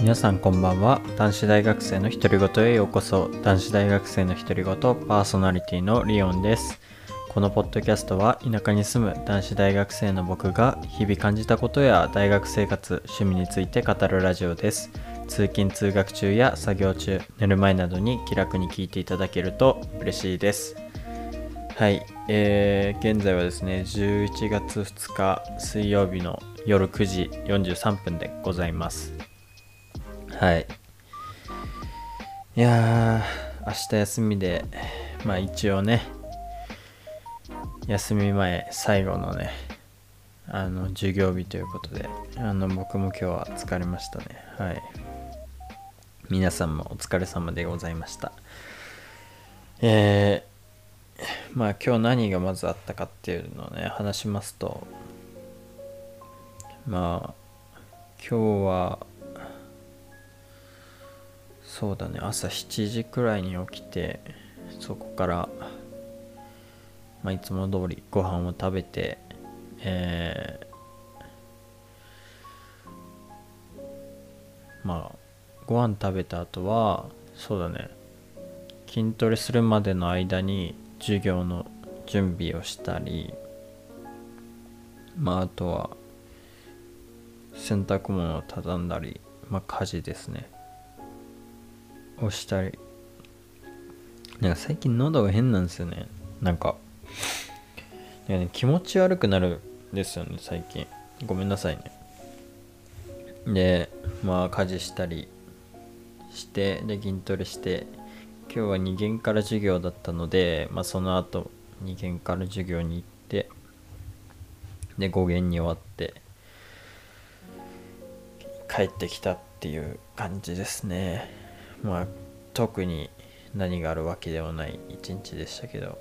皆さんこんばんは。男子大学生の独り言へようこそ。男子大学生の独り言パーソナリティのリオンです。このポッドキャストは田舎に住む男子大学生の僕が日々感じたことや大学生活趣味について語るラジオです。通勤通学中や作業中寝る前などに気楽に聞いていただけると嬉しいです。はい、えー、現在はですね11月2日水曜日の夜9時43分でございます。はい。いやー明日休みでまあ一応ね休み前最後のねあの授業日ということであの僕も今日は疲れましたね。はい。皆さんもお疲れ様でございました。えー、まあ今日何がまずあったかっていうのをね話しますとまあ今日はそうだね。朝7時くらいに起きてそこから、まあ、いつも通りご飯を食べてえー、まあご飯食べた後はそうだね。筋トレするまでの間に授業の準備をしたりまああとは洗濯物を畳んだりまあ家事ですね。をしたり。なんか最近喉が変なんですよね。なんか。いやね気持ち悪くなるんですよね最近。ごめんなさいね。でまあ家事したりしてで筋トレして今日は2限から授業だったので、まあ、その後2限から授業に行ってで5限に終わって帰ってきたっていう感じですね。まあ特に何があるわけではない一日でしたけど。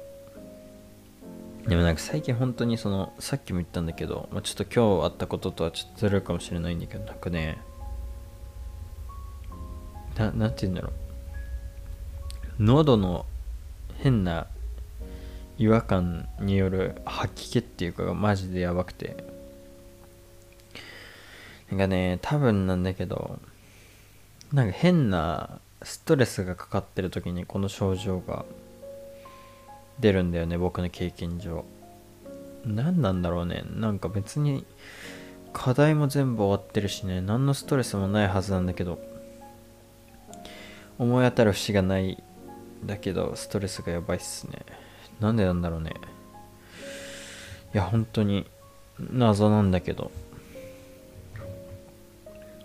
でもなんか最近本当にそのさっきも言ったんだけど、まあ、ちょっと今日あったこととはちょっとずれるかもしれないんだけどなんかねななんて言うんだろう。喉の変な違和感による吐き気っていうかがマジでやばくて。なんかね多分なんだけどなんか変なストレスがかかってる時にこの症状が出るんだよね僕の経験上。何なんだろうね。なんか別に課題も全部終わってるしね。何のストレスもないはずなんだけど。思い当たる節がないだけどストレスがやばいっすね。なんでなんだろうね。いや本当に謎なんだけど。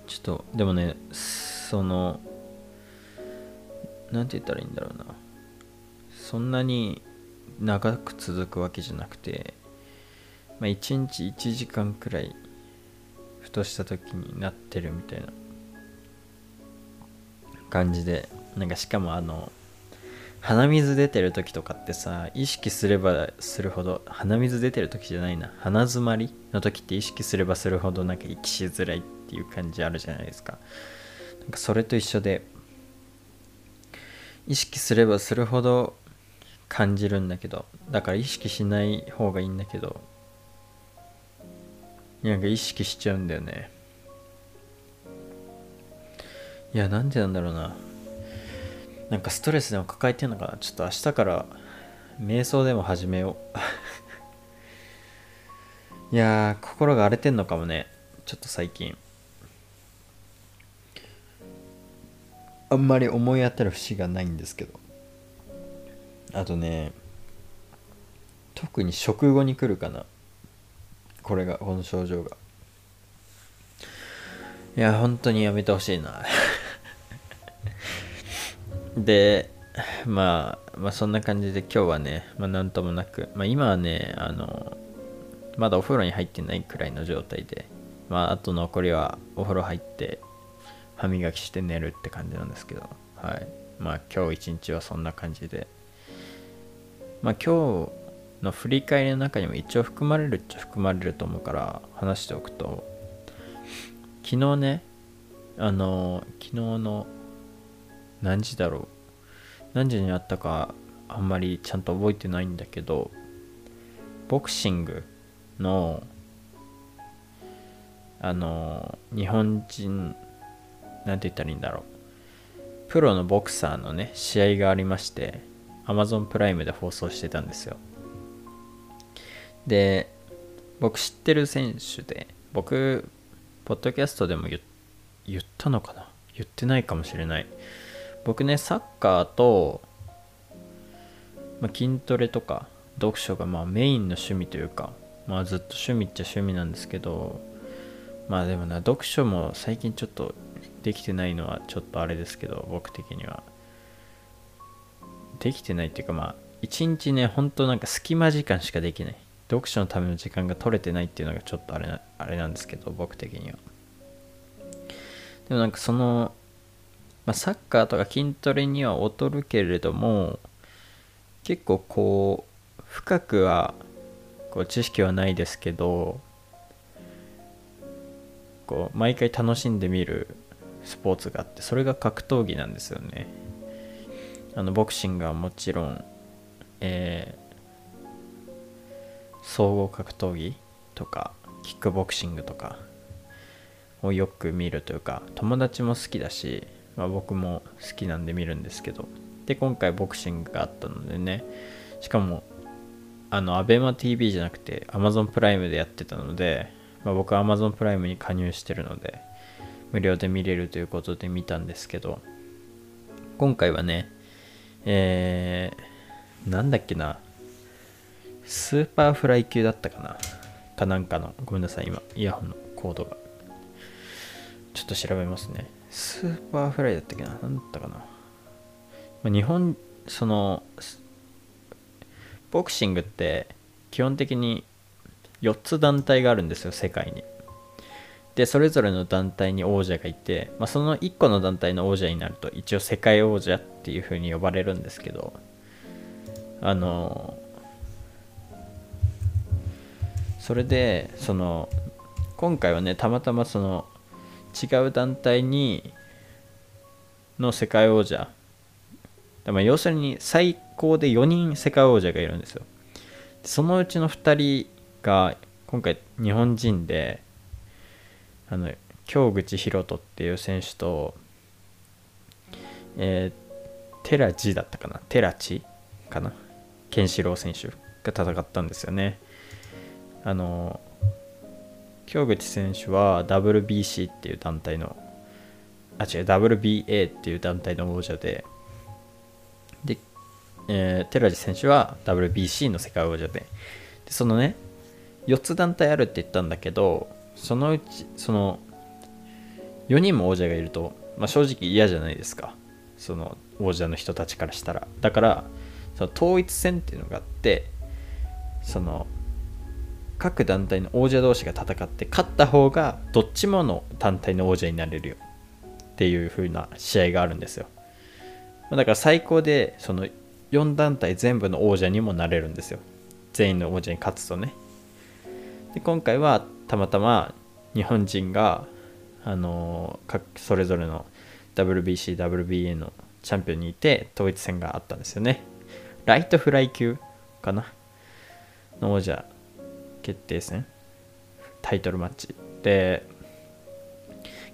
ちょっとでもねそのなんて言ったらいいんだろうな。そんなに長く続くわけじゃなくて、まあ、1日1時間くらいふとした時になってるみたいな感じでなんかしかもあの鼻水出てる時とかってさ意識すればするほど鼻水出てる時じゃないな鼻づまりの時って意識すればするほどなんか息しづらいっていう感じあるじゃないですか。なんかそれと一緒で意識すればするほど感じるんだけどだから意識しない方がいいんだけどなんか意識しちゃうんだよね。いやなんでなんだろうな。なんかストレスでも抱えてんのかな。ちょっと明日から瞑想でも始めよう。いや心が荒れてんのかもね。ちょっと最近。あんまり思い当たる節がないんですけど。あとね特に食後に来るかな。これがこの症状が。いや本当にやめてほしいな。で、まあ、まあそんな感じで今日はね、まあ、なんともなく、まあ、今はねあのまだお風呂に入ってないくらいの状態で、まあ、あと残りはお風呂入って歯磨きして寝るって感じなんですけど、はい。まあ今日一日はそんな感じで。まあ今日の振り返りの中にも一応含まれるっちゃ含まれると思うから話しておくと、昨日ね、あの、昨日の何時だろう。何時にあったかあんまりちゃんと覚えてないんだけど、ボクシングのあの日本人何て言ったらいいんだろう。プロのボクサーのね試合がありまして Amazon プライムで放送してたんですよ。で僕知ってる選手で僕ポッドキャストでも言ったのかな？言ってないかもしれない。僕ねサッカーと、ま、筋トレとか読書がまあメインの趣味というかまあずっと趣味っちゃ趣味なんですけどまあでもな読書も最近ちょっとできてないのはちょっとあれですけど僕的には。できてないっていうかまあ一日ねほんとなんか隙間時間しかできない。読書のための時間が取れてないっていうのがちょっとあれなあれなんですけど僕的には。でもなんかその、まあ、サッカーとか筋トレには劣るけれども結構こう深くはこう知識はないですけどこう毎回楽しんでみるスポーツがあってそれが格闘技なんですよね。あのボクシングはもちろん、えー、総合格闘技とかキックボクシングとかをよく見るというか友達も好きだし、まあ、僕も好きなんで見るんですけど。で今回ボクシングがあったのでねしかもあの ABEMATV じゃなくて Amazon プライムでやってたので、まあ、僕は Amazon プライムに加入してるので無料で見れるということで見たんですけど今回はねえー、なんだっけなスーパーフライ級だったかなかなんかのごめんなさい今イヤホンのコードが。ちょっと調べますね。スーパーフライだったっけな何だったかな、ま、日本そのボクシングって基本的に4つ団体があるんですよ世界に。でそれぞれの団体に王者がいて、まあ、その1個の団体の王者になると一応世界王者っていう風に呼ばれるんですけどあのそれでその今回はねたまたまその違う団体にの世界王者まあ要するに最高で4人世界王者がいるんですよ。そのうちの2人が今回日本人であの京口博人っていう選手と、えー、寺地だったかな？寺地かな？ケンシロウ選手が戦ったんですよね。あの京口選手は WBC っていう団体のあ違う WBA っていう団体の王者でで、えー、寺地選手は WBC の世界王者で。でそのね4つ団体あるって言ったんだけどそのうちその4人も王者がいると、まあ、正直嫌じゃないですか。その王者の人たちからしたら。だからその統一戦っていうのがあってその各団体の王者同士が戦って勝った方がどっちもの団体の王者になれるよ。っていう風な試合があるんですよ。だから最高でその4団体全部の王者にもなれるんですよ。全員の王者に勝つとね。で今回はたまたま日本人があのそれぞれの WBC、WBA のチャンピオンにいて統一戦があったんですよね。ライトフライ級かな？の王者決定戦？タイトルマッチ。で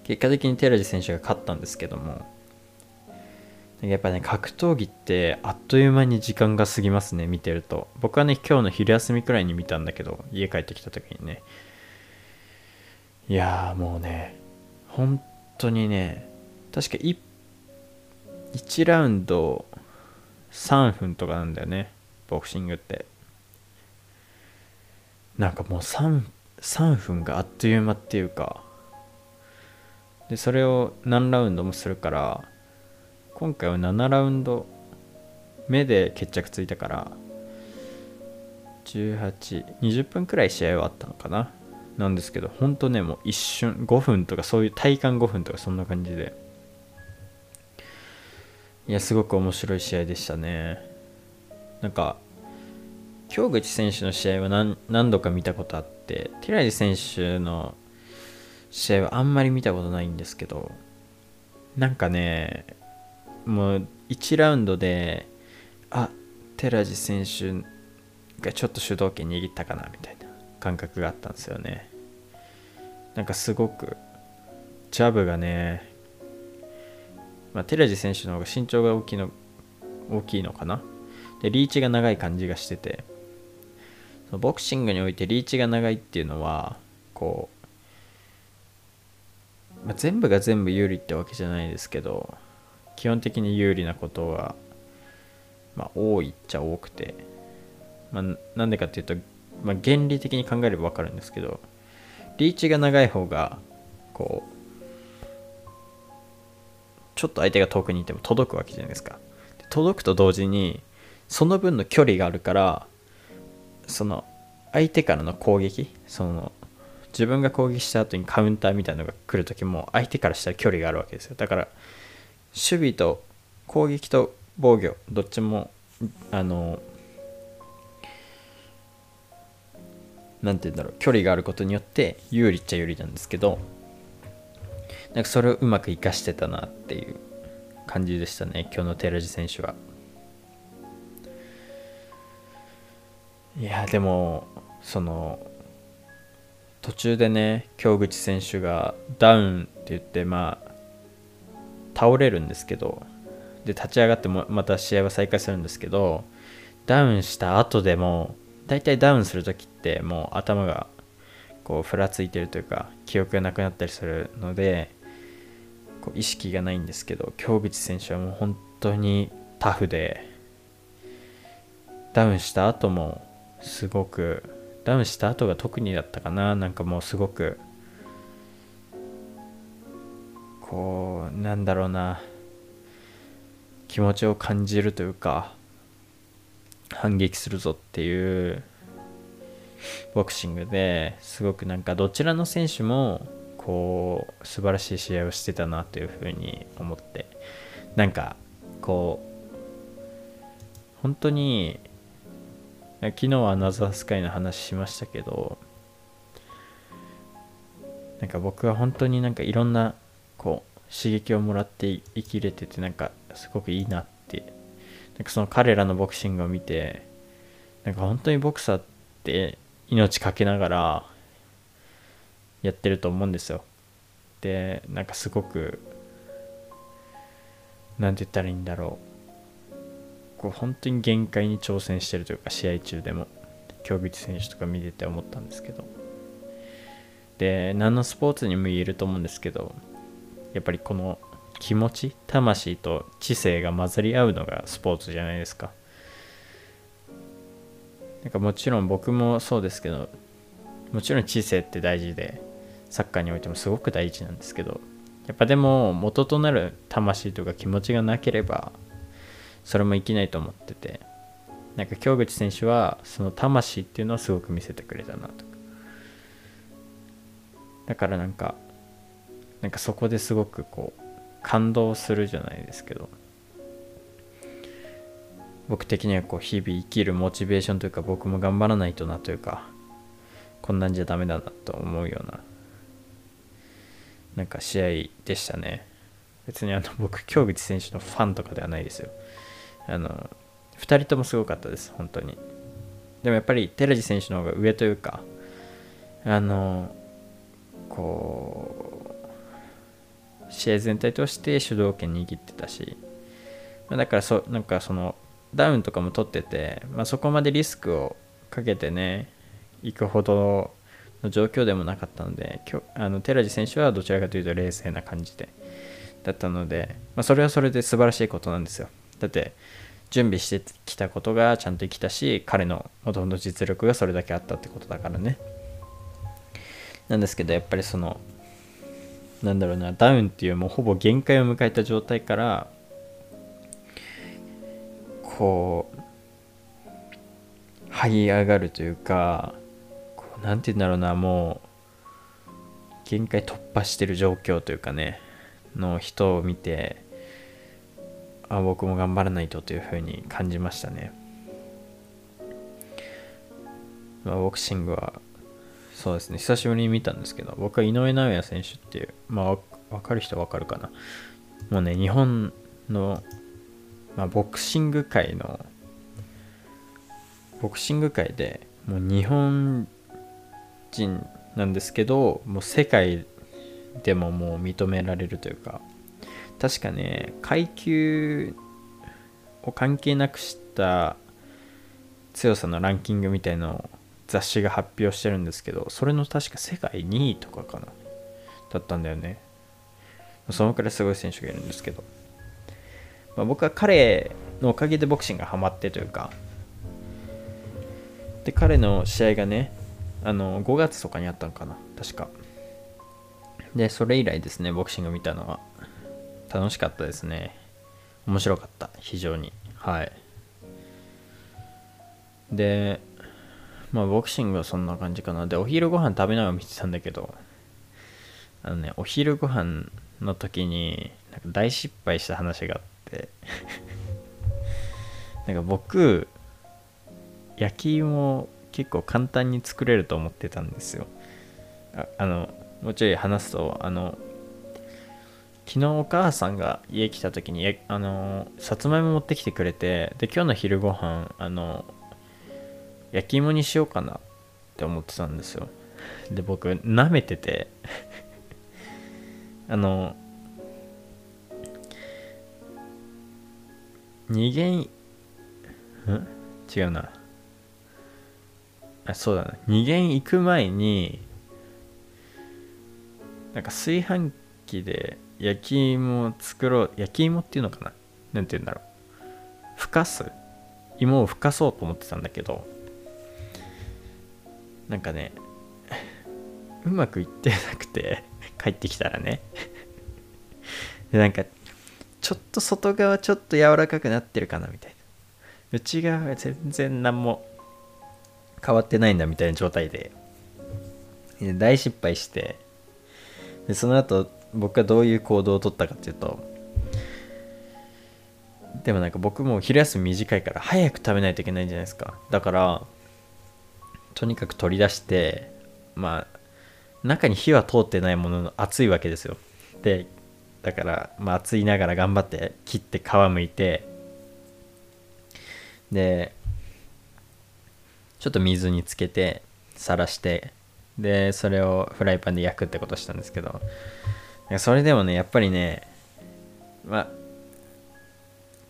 結果的に寺地選手が勝ったんですけどもやっぱね格闘技ってあっという間に時間が過ぎますね見てると。僕はね今日の昼休みくらいに見たんだけど家帰ってきた時にね。いやもうね本当にね確か 1, 1ラウンド3分とかなんだよねボクシングって。なんかもう 3, 3分があっという間っていうか。でそれを何ラウンドもするから今回は7ラウンド目で決着ついたから1820分くらい試合はあったのかな。なんですけど本当ねもう一瞬5分とかそういう体感5分とかそんな感じで。いやすごく面白い試合でしたね。なんか京口選手の試合は何何度か見たことあって寺地選手の試合はあんまり見たことないんですけどなんかねもう1ラウンドであ寺地選手がちょっと主導権握ったかなみたいな感覚があったんですよね。なんかすごくジャブがねまあ、寺地選手の方が身長が大きいの大きいのかな？でリーチが長い感じがしてて。そのボクシングにおいてリーチが長いっていうのはこう、まあ、全部が全部有利ってわけじゃないですけど基本的に有利なことは、まあ、多いっちゃ多くて、まあ、なんでかっていうと、まあ、原理的に考えれば分かるんですけどリーチが長い方がこうちょっと相手が遠くにいても届くわけじゃないですか。届くと同時にその分の距離があるからその相手からの攻撃その自分が攻撃した後にカウンターみたいなのが来る時も相手からしたら距離があるわけですよ。だから守備と攻撃と防御どっちもあの何て言うんだろう距離があることによって有利っちゃ有利なんですけどなんかそれをうまく生かしてたなっていう感じでしたね今日の寺地選手は。いやでもその途中でね京口選手がダウンって言ってまあ倒れるんですけどで立ち上がってもまた試合は再開するんですけどダウンした後でも大体ダウンする時ってもう頭がこうふらついてるというか記憶がなくなったりするのでこう意識がないんですけど京口選手はもう本当にタフでダウンした後もすごくダウンした後が特にだったかななんかもうすごくこうなんだろうな気持ちを感じるというか反撃するぞっていうボクシングですごくなんかどちらの選手もこう素晴らしい試合をしてたなというふうに思ってなんかこう本当に昨日はナザースカイの話しましたけどなんか僕は本当になんかいろんなこう刺激をもらって生きれててなんかすごくいいなってなんかその彼らのボクシングを見てなんか本当にボクサーって命かけながらやってると思うんですよ。でなんかすごくなんて言ったらいいんだろう。こう本当に限界に挑戦してるというか試合中でも。京口選手とか見てて思ったんですけど。で何のスポーツにも言えると思うんですけどやっぱりこの気持ち魂と知性が混ざり合うのがスポーツじゃないですか。なんかもちろん僕もそうですけどもちろん知性って大事でサッカーにおいてもすごく大事なんですけどやっぱでも元となる魂とか気持ちがなければそれも生きないと思っててなんか京口選手はその魂っていうのはすごく見せてくれたなと。かだからなんかなんかそこですごくこう感動するじゃないですけど。僕的にはこう日々生きるモチベーションというか僕も頑張らないとなというかこんなんじゃダメだなと思うようななんか試合でしたね。別にあの僕京口選手のファンとかではないですよ。あの2人ともすごかったです本当に。でもやっぱり寺地選手の方が上というかあのこう試合全体として主導権握ってたしまだからそなんかそのダウンとかも取ってて、まあ、そこまでリスクをかけてね行くほどの状況でもなかったので今日あの寺地選手はどちらかというと冷静な感じでだったので、まあ、それはそれで素晴らしいことなんですよ。だって準備してきたことがちゃんと生きたし彼のほとんど実力がそれだけあったってことだからね。なんですけどやっぱりそのなんだろうなダウンっていうもうほぼ限界を迎えた状態からこう這い上がるというかこうなんて言うんだろうなもう限界突破してる状況というかねの人を見てあ僕も頑張らないとというふうに感じましたね、まあ、ボクシングはそうですね。久しぶりに見たんですけど僕は井上尚弥選手っていうまあ分かる人は分かるかな。もうね日本の、まあ、ボクシング界のボクシング界でもう日本人なんですけどもう世界でももう認められるというか確かね階級を関係なくした強さのランキングみたいのを雑誌が発表してるんですけどそれの確か世界2位とかかな。だったんだよね。そのくらいすごい選手がいるんですけど、まあ、僕は彼のおかげでボクシングがハマってというか。で彼の試合がねあの5月とかにあったのかな。確か。でそれ以来ですねボクシング見たのは。楽しかったですね。面白かった。非常に。はい。でまあボクシングはそんな感じかな。でお昼ご飯食べながら見てたんだけどあのねお昼ご飯の時になんか大失敗した話があって なんか僕焼き芋結構簡単に作れると思ってたんですよ。ああのもうちょい話すとあの昨日お母さんが家来た時にあのさつまいも持ってきてくれてで今日の昼ご飯あの焼き芋にしようかなって思ってたんですよ。で僕舐めてて。あの二限ん？違うな。あそうだな。二限行く前になんか炊飯器で焼き芋を作ろう焼き芋っていうのかな？なんて言うんだろう。ふかす？芋をふかそうと思ってたんだけど。なんかねうまくいってなくて帰ってきたらね。でなんかちょっと外側ちょっと柔らかくなってるかなみたいな。内側は全然何も変わってないんだみたいな状態で。大失敗して。でその後僕がどういう行動をとったかっていうとでもなんか僕も昼休み短いから早く食べないといけないんじゃないですか。だからとにかく取り出してまあ中に火は通ってないものの熱いわけですよ。でだからまあ熱いながら頑張って切って皮むいてでちょっと水につけてさらしてでそれをフライパンで焼くってことしたんですけどそれでもねやっぱりねまあ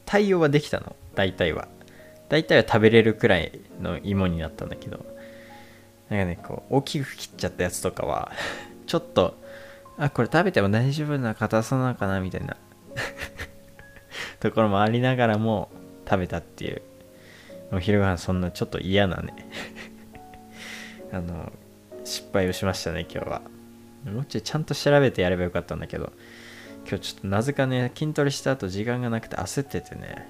対応はできたの。大体は。大体は食べれるくらいの芋になったんだけどなんかねこう大きく切っちゃったやつとかは ちょっとあこれ食べても大丈夫な硬さなのかなみたいな ところもありながらも食べたっていうお昼ご飯そんなちょっと嫌なね あの失敗をしましたね今日は。もうちょいちゃんと調べてやればよかったんだけど今日ちょっとなぜかね筋トレした後時間がなくて焦っててね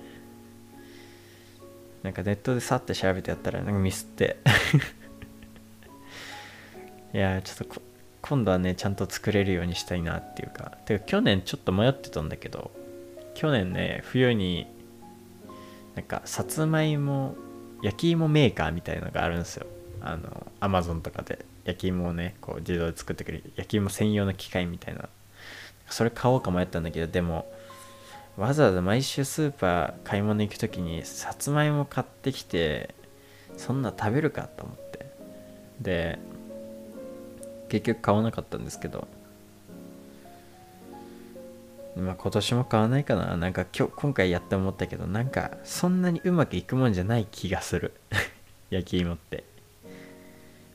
なんかネットでさって調べてやったらなんかミスって。いやちょっと今度はねちゃんと作れるようにしたいなっていうか。てか去年ちょっと迷ってたんだけど去年ね冬になんかさつまいも焼き芋メーカーみたいのがあるんですよ。あのアマゾンとかで。焼き芋をねこう自動で作ってくれる焼き芋専用の機械みたいな。それ買おうか迷ったんだけどでもわざわざ毎週スーパー買い物行く時にさつまいも買ってきてそんな食べるかと思って。で結局買わなかったんですけど。まあ今年も買わないかな。なんか今日今回やって思ったけどなんかそんなにうまくいくもんじゃない気がする。焼き芋って。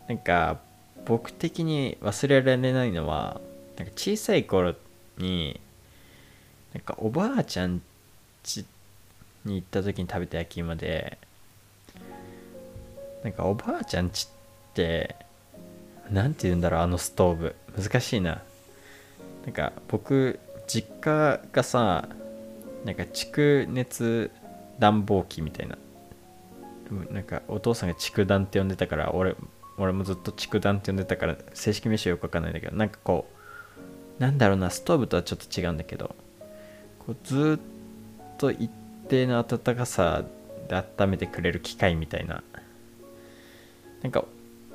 なんか僕的に忘れられないのはなんか小さい頃になんかおばあちゃん家に行った時に食べた焼き芋でなんかおばあちゃんちって何て言うんだろうあのストーブ。難しいな。なんか僕実家がさなんか蓄熱暖房機みたいな。なんかお父さんが蓄暖って呼んでたから俺俺もずっと蓄暖って呼んでたから正式名称よくわかんないんだけどなんかこうなんだろうなストーブとはちょっと違うんだけどこうずっと一定の暖かさで温めてくれる機械みたいな。なんか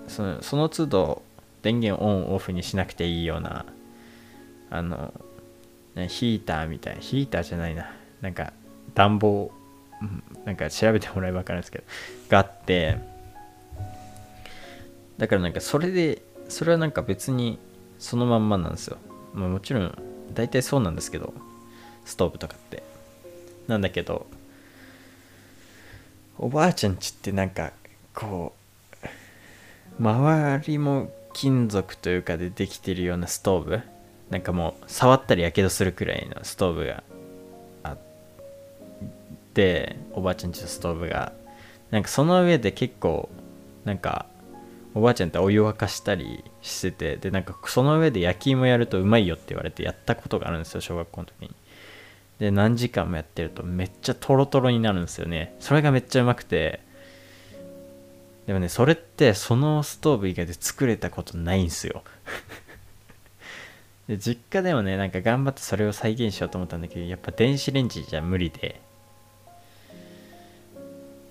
そのその都度電源オンオフにしなくていいようなあのヒーターみたいヒーターじゃないな。なんか暖房なんか調べてもらえば分かるんですけどがあってだからなんかそれでそれはなんか別にそのまんまなんですよ、まあ、もちろん大体そうなんですけどストーブとかって。なんだけどおばあちゃんちってなんかこう周りも金属というかでできてるようなストーブ。なんかもう触ったらやけどするくらいのストーブがあっておばあちゃんちのストーブが。なんかその上で結構なんかおばあちゃんってお湯沸かしたりしててでなんかその上で焼き芋やるとうまいよって言われてやったことがあるんですよ小学校の時に。で何時間もやってるとめっちゃトロトロになるんですよね。それがめっちゃうまくてでもねそれってそのストーブ以外で作れたことないんすよ。で実家でもねなんか頑張ってそれを再現しようと思ったんだけどやっぱ電子レンジじゃ無理で。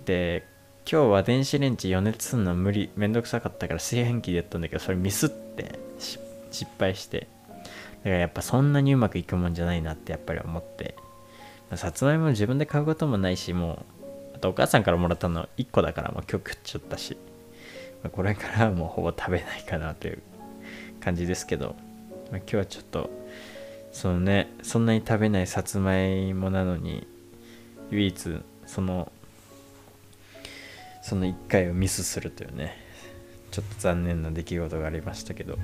で今日は電子レンジ予熱するの無理。めんどくさかったから炊飯器でやったんだけどそれミスって失敗して。だからやっぱそんなにうまくいくもんじゃないなってやっぱり思って。さつまいも自分で買うこともないしもうあとお母さんからもらったの1個だからもう今日食っちゃったし。まこれからはもうほぼ食べないかなという感じですけど。まあ、今日はちょっとそのねそんなに食べないさつまいもなのに唯一そのその1回をミスするというねちょっと残念な出来事がありましたけど。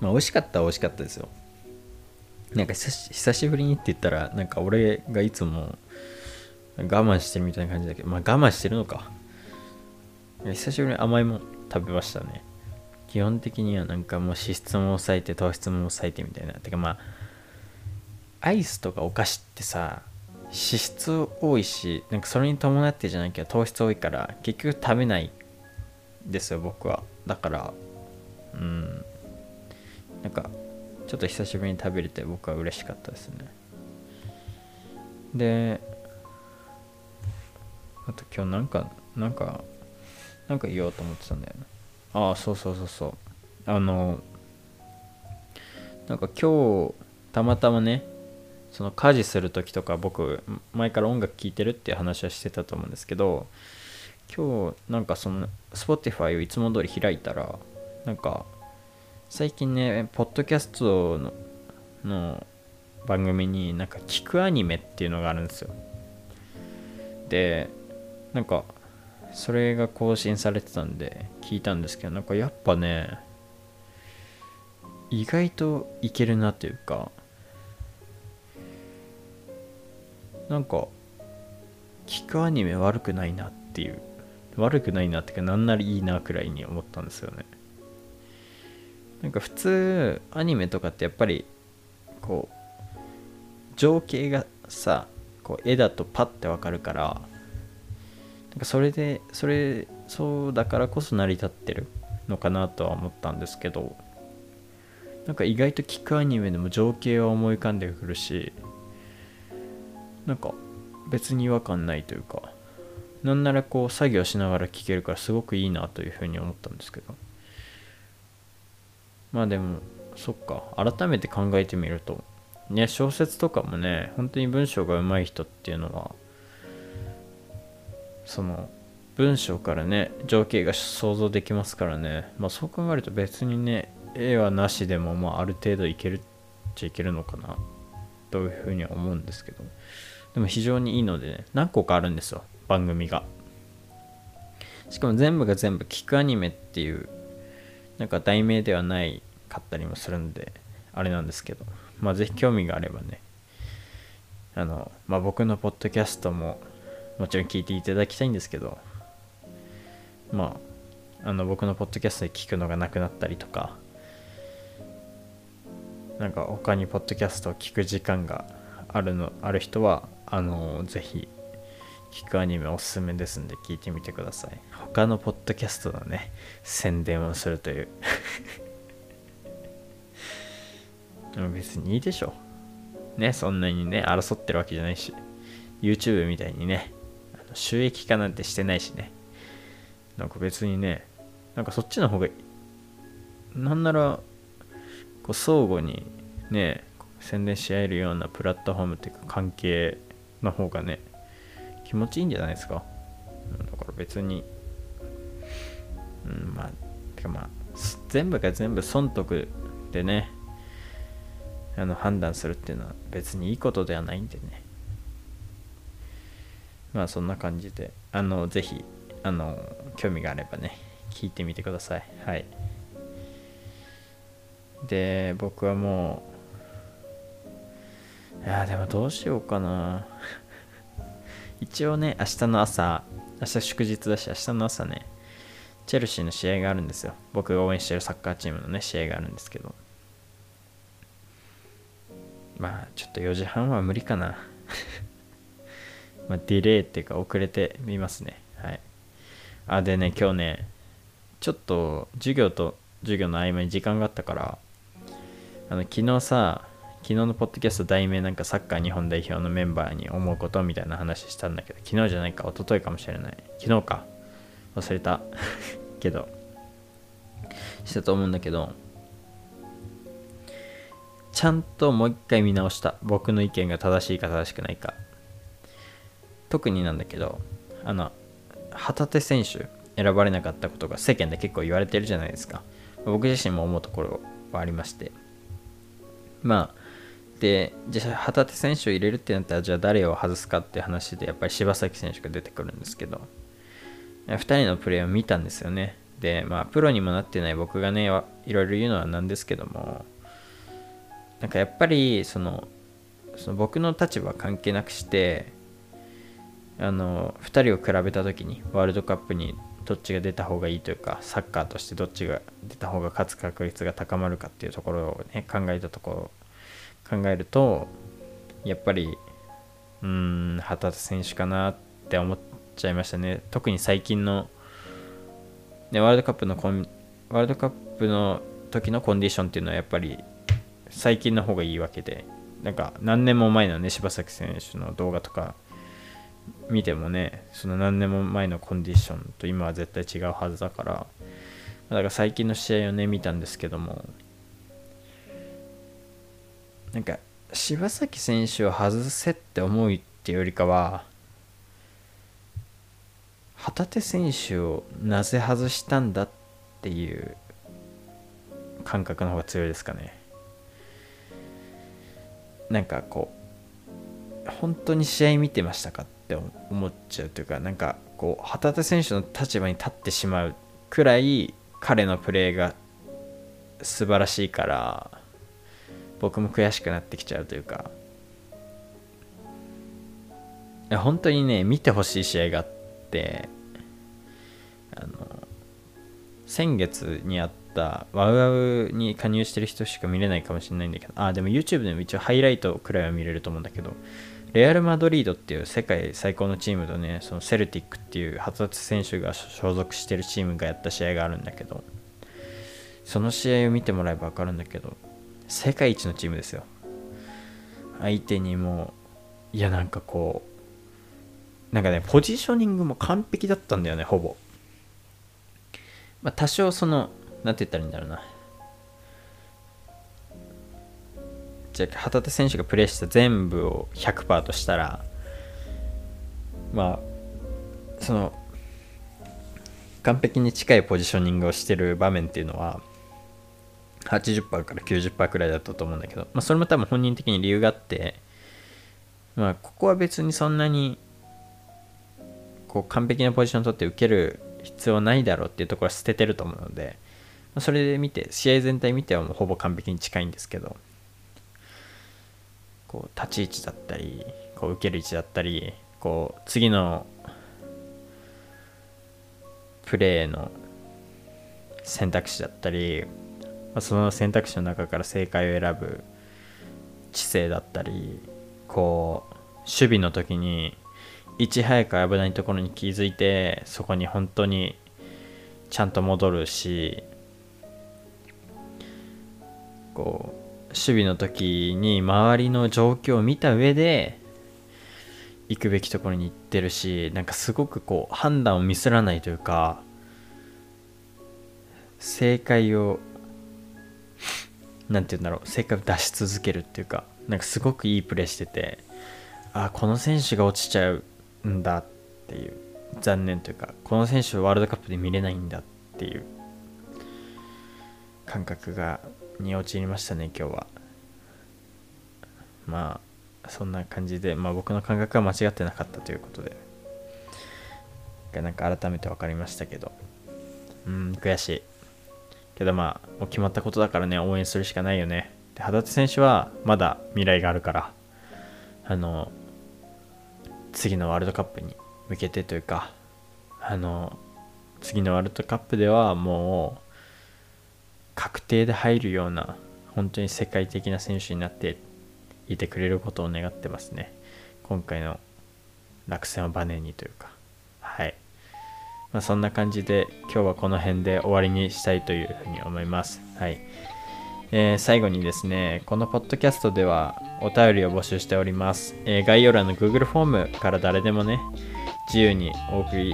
まあ美味しかったは美味しかったですよ。なんか久しぶりにって言ったらなんか俺がいつも我慢してるみたいな感じだけどまあ我慢してるのか。久しぶりに甘いもん食べましたね。基本的にはなんかもう脂質も抑えて糖質も抑えてみたいな。てかまあアイスとかお菓子ってさ脂質多いしなんかそれに伴ってじゃなきゃ糖質多いから結局食べないですよ僕は。だからうん。なんかちょっと久しぶりに食べれて僕は嬉しかったですね。であと今日なんかなんかなんか言おうと思ってたんだよなああそうそうそうそう。あのなんか今日たまたまねその家事する時とか僕前から音楽聴いてるっていう話はしてたと思うんですけど今日なんかその Spotify をいつも通り開いたらなんか最近ねポッドキャストのの番組になんか聞くアニメっていうのがあるんですよ。でなんかそれが更新されてたんで聞いたんですけどなんかやっぱね意外といけるなというかなんか聞くアニメ悪くないなっていう悪くないなっていうかなんなりいいなくらいに思ったんですよね。なんか普通アニメとかってやっぱりこう情景がさこう絵だとパッてわかるからなんかそれでそれそうだからこそ成り立ってるのかなとは思ったんですけどなんか意外と聞くアニメでも情景は思い浮かんでくるしなんか別に違和感ないというかなんならこう作業しながら聞けるからすごくいいなというふうに思ったんですけどまあでもそっか改めて考えてみるとね小説とかもね本当に文章が上手い人っていうのはその文章からね情景が想像できますからね。まあそう考えると別にね絵はなしでもまあある程度いけるっちゃいけるのかな。というふうには思うんですけど。でも非常にいいのでね何個かあるんですよ番組が。しかも全部が全部聞くアニメっていうなんか題名ではないかったりもするんであれなんですけど。まあぜひ興味があればね。あのまあ僕のポッドキャストももちろん聞いていただきたいんですけどまああの僕のポッドキャストで聞くのがなくなったりとかなんか他にポッドキャストを聞く時間があるのある人はあのぜひ聞くアニメおすすめですんで聞いてみてください。他のポッドキャストのね宣伝をするという。別にいいでしょ。ねそんなにね争ってるわけじゃないし。YouTube みたいにね収益化なんてしてないしね。なんか別にねなんかそっちの方がなんならこう相互にね宣伝し合えるようなプラットフォームっていうか関係の方がね気持ちいいんじゃないですか、だから別にうんまあてかまあ全部が全部損得でねあの判断するっていうのは別にいいことではないんでね。まあそんな感じであのぜひあの興味があればね聞いてみてください。はい。で僕はもういやでもどうしようかな。一応ね明日の朝明日祝日だし明日の朝ねチェルシーの試合があるんですよ。僕が応援してるサッカーチームのね試合があるんですけど。まあちょっと4時半は無理かな。まあディレイっていうか遅れてみますね。はい。あでね今日ねちょっと授業と授業の合間に時間があったからあの昨日さ昨日のポッドキャスト題名なんかサッカー日本代表のメンバーに思うことみたいな話したんだけど昨日じゃないか一昨日かもしれない。昨日か。忘れた。けど。したと思うんだけどちゃんともう一回見直した。僕の意見が正しいか正しくないか特になんだけどあの旗手選手選ばれなかったことが世間で結構言われてるじゃないですか。僕自身も思うところはありまして。まあでじゃあ旗手選手を入れるってなったらじゃあ誰を外すかって話でやっぱり柴崎選手が出てくるんですけど2人のプレーを見たんですよね。でまあプロにもなってない僕がねいろいろ言うのはなんですけどもなんかやっぱりそのその僕の立場関係なくしてあの2人を比べた時にワールドカップにどっちが出た方がいいというかサッカーとしてどっちが出た方が勝つ確率が高まるかっていうところをね考えたところ考えるとやっぱりうん旗手選手かなって思っちゃいましたね。特に最近の、ね、ワールドカップのコンワールドカップの時のコンディションっていうのはやっぱり最近の方がいいわけでなんか何年も前のね柴崎選手の動画とか見てもねその何年も前のコンディションと今は絶対違うはずだからだから最近の試合をね見たんですけどもなんか柴崎選手を外せって思うっていうよりかは旗手選手をなぜ外したんだっていう感覚の方が強いですかね。なんかこう本当に試合見てましたかってって思っちゃうというかなんかこう旗手選手の立場に立ってしまうくらい彼のプレーが素晴らしいから僕も悔しくなってきちゃうというか。本当にね見てほしい試合があってあの先月にあったワウワウに加入してる人しか見れないかもしれないんだけどあでも YouTube でも一応ハイライトくらいは見れると思うんだけどレアル・マドリードっていう世界最高のチームとねそのセルティックっていう初達選手が所属してるチームがやった試合があるんだけどその試合を見てもらえば分かるんだけど世界一のチームですよ。相手にもいやなんかこうなんかねポジショニングも完璧だったんだよねほぼ。まあ多少そのなんて言ったらいいんだろうな。じゃ旗手選手がプレーした全部を100%としたらまあその完璧に近いポジショニングをしてる場面っていうのは80%から90%くらいだったと思うんだけど、まあ、それも多分本人的に理由があってまあここは別にそんなにこう完璧なポジション取って受ける必要ないだろうっていうところは捨ててると思うので、まあ、それで見て試合全体見てはもうほぼ完璧に近いんですけどこう立ち位置だったりこう受ける位置だったりこう次のプレーの選択肢だったり、ま、その選択肢の中から正解を選ぶ知性だったりこう守備の時にいち早く危ないところに気づいてそこに本当にちゃんと戻るしこう守備の時に周りの状況を見た上で行くべきところに行ってるしなんかすごくこう判断をミスらないというか正解を何て言うんだろう正解を出し続けるっていうかなんかすごくいいプレーしててあこの選手が落ちちゃうんだっていう残念というかこの選手をワールドカップで見れないんだっていう感覚がに陥りましたね今日は。まあそんな感じで、まあ、僕の感覚は間違ってなかったということで。なんか改めて分かりましたけど。うん悔しい。けどまあもう決まったことだからね応援するしかないよね。で肌手選手はまだ未来があるからあの次のワールドカップに向けてというかあの次のワールドカップではもう確定で入るような本当に世界的な選手になっていてくれることを願ってますね。今回の落選をバネにというか。はい、まあ、そんな感じで今日はこの辺で終わりにしたいというふうに思います。はい。えー、最後にですね、このポッドキャストではお便りを募集しております。えー、概要欄の Google フォームから誰でもね、自由にお送り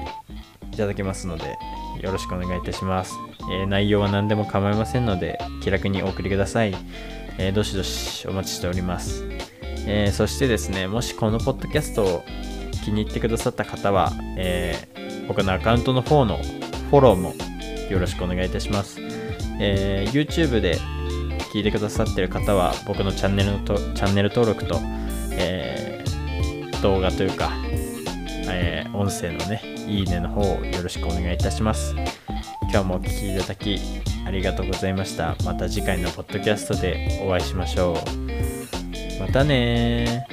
いただけますので、よろしくお願いいたします。えー、内容は何でも構いませんので、気楽にお送りください。えー、どしどしお待ちしております。えー、そしてですね、もしこのポッドキャストを気に入ってくださった方は、え僕のアカウントの方のフォローもよろしくお願いいたします。え YouTube で聞いてくださってる方は、僕のチャンネルのとチャンネル登録と、え動画というか、え音声のね、いいねの方をよろしくお願いいたします。今日もお聴きいただきありがとうございました。また次回のポッドキャストでお会いしましょう。またね